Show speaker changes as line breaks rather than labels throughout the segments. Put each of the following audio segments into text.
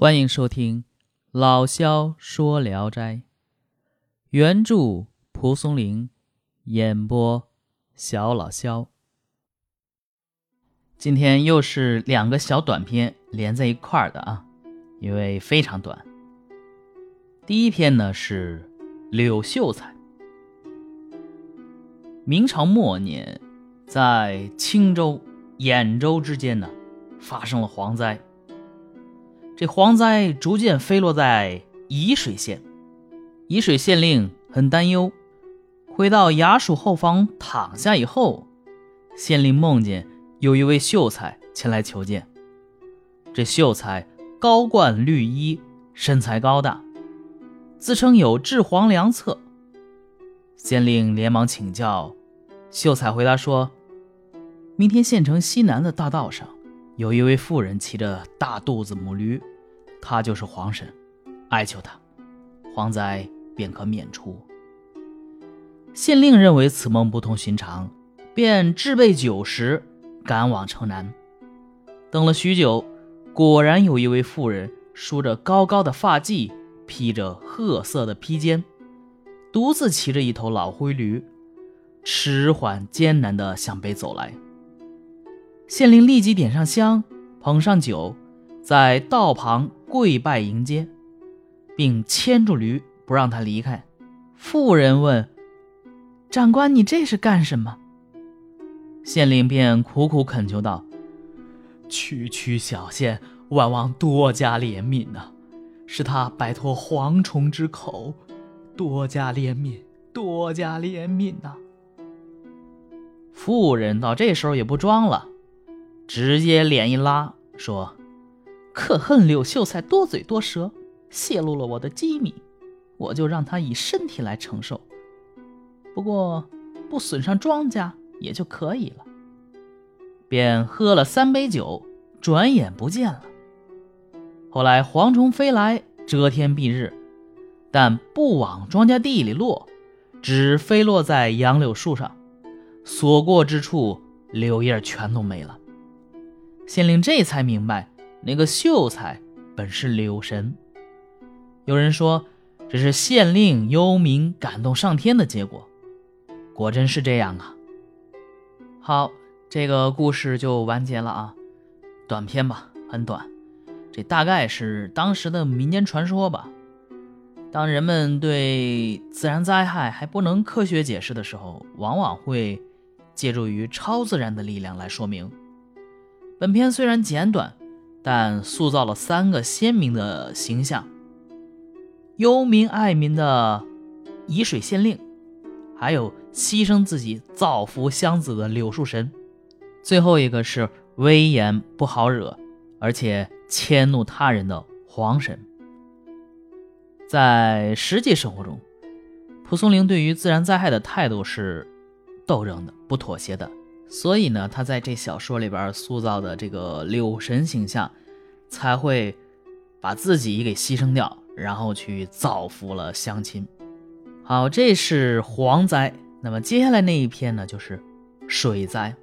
欢迎收听《老萧说聊斋》，原著蒲松龄，演播小老萧。今天又是两个小短篇连在一块儿的啊，因为非常短。第一篇呢是柳秀才。明朝末年，在青州、兖州之间呢，发生了蝗灾。这蝗灾逐渐飞落在沂水县，沂水县令很担忧。回到衙署后房躺下以后，县令梦见有一位秀才前来求见。这秀才高冠绿衣，身材高大，自称有治蝗良策。县令连忙请教，秀才回答说：“明天县城西南的大道上。”有一位妇人骑着大肚子母驴，他就是黄神，哀求他，蝗灾便可免除。县令认为此梦不同寻常，便置备酒食，赶往城南。等了许久，果然有一位妇人梳着高高的发髻，披着褐色的披肩，独自骑着一头老灰驴，迟缓艰难地向北走来。县令立即点上香，捧上酒，在道旁跪拜迎接，并牵住驴不让他离开。妇人问：“长官，你这是干什么？”县令便苦苦恳求道：“区区小县，万望多加怜悯呐，使他摆脱蝗虫之口，多加怜悯，多加怜悯呐。”妇人到这时候也不装了。直接脸一拉，说：“可恨柳秀才多嘴多舌，泄露了我的机密，我就让他以身体来承受。不过不损伤庄稼也就可以了。”便喝了三杯酒，转眼不见了。后来蝗虫飞来，遮天蔽日，但不往庄稼地里落，只飞落在杨柳树上，所过之处，柳叶全都没了。县令这才明白，那个秀才本是柳神。有人说，这是县令幽冥感动上天的结果。果真是这样啊！好，这个故事就完结了啊，短篇吧，很短。这大概是当时的民间传说吧。当人们对自然灾害还不能科学解释的时候，往往会借助于超自然的力量来说明。本片虽然简短，但塑造了三个鲜明的形象：忧民爱民的沂水县令，还有牺牲自己造福乡子的柳树神，最后一个是威严不好惹，而且迁怒他人的黄神。在实际生活中，蒲松龄对于自然灾害的态度是斗争的、不妥协的。所以呢，他在这小说里边塑造的这个柳神形象，才会把自己给牺牲掉，然后去造福了乡亲。好，这是蝗灾。那么接下来那一篇呢，就是水灾。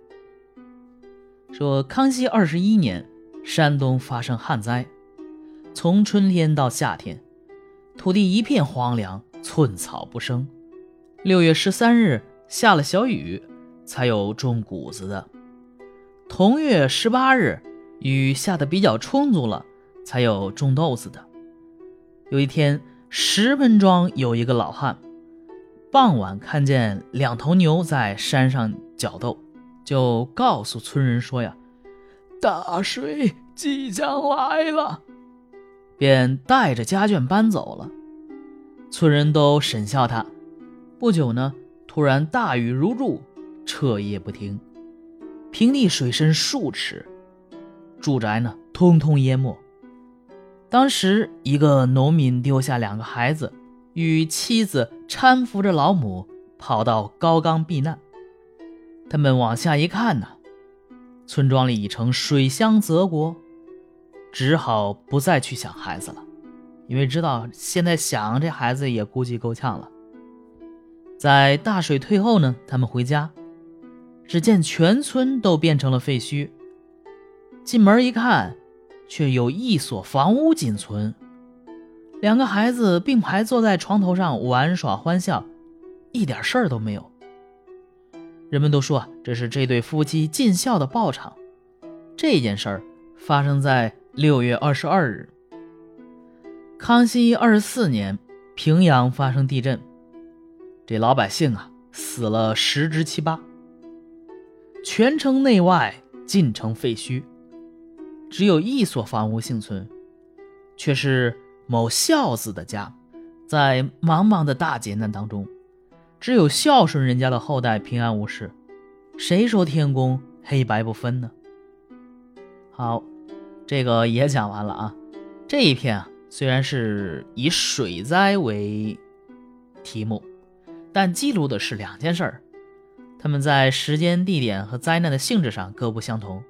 说康熙二十一年，山东发生旱灾，从春天到夏天，土地一片荒凉，寸草不生。六月十三日下了小雨。才有种谷子的。同月十八日，雨下的比较充足了，才有种豆子的。有一天，石门庄有一个老汉，傍晚看见两头牛在山上搅斗，就告诉村人说：“呀，大水即将来了。”便带着家眷搬走了。村人都审笑他。不久呢，突然大雨如注。彻夜不停，平地水深数尺，住宅呢通通淹没。当时一个农民丢下两个孩子，与妻子搀扶着老母跑到高岗避难。他们往下一看呢，村庄里已成水乡泽国，只好不再去想孩子了，因为知道现在想这孩子也估计够呛了。在大水退后呢，他们回家。只见全村都变成了废墟。进门一看，却有一所房屋仅存。两个孩子并排坐在床头上玩耍欢笑，一点事儿都没有。人们都说这是这对夫妻尽孝的报偿。这件事儿发生在六月二十二日，康熙二十四年，平阳发生地震，这老百姓啊死了十之七八，全城内外尽成废墟，只有一所房屋幸存，却是。某孝子的家，在茫茫的大劫难当中，只有孝顺人家的后代平安无事。谁说天公黑白不分呢？好，这个也讲完了啊。这一篇啊，虽然是以水灾为题目，但记录的是两件事儿，他们在时间、地点和灾难的性质上各不相同，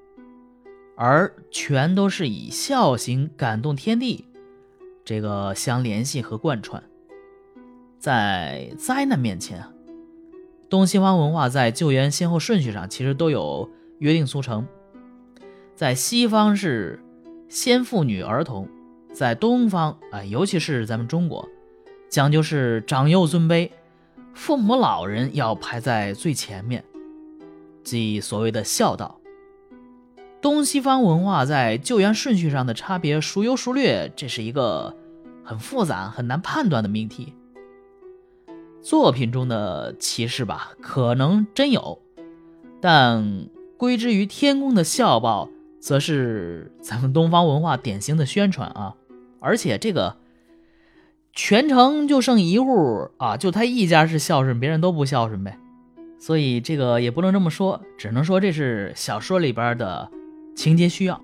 而全都是以孝行感动天地。这个相联系和贯穿，在灾难面前啊，东西方文化在救援先后顺序上其实都有约定俗成。在西方是先妇女儿童，在东方啊，尤其是咱们中国，讲究是长幼尊卑，父母老人要排在最前面，即所谓的孝道。东西方文化在救援顺序上的差别孰优孰劣，这是一个很复杂、很难判断的命题。作品中的歧视吧，可能真有，但归之于天宫的孝报，则是咱们东方文化典型的宣传啊！而且这个全城就剩一户啊，就他一家是孝顺，别人都不孝顺呗。所以这个也不能这么说，只能说这是小说里边的。情节需要。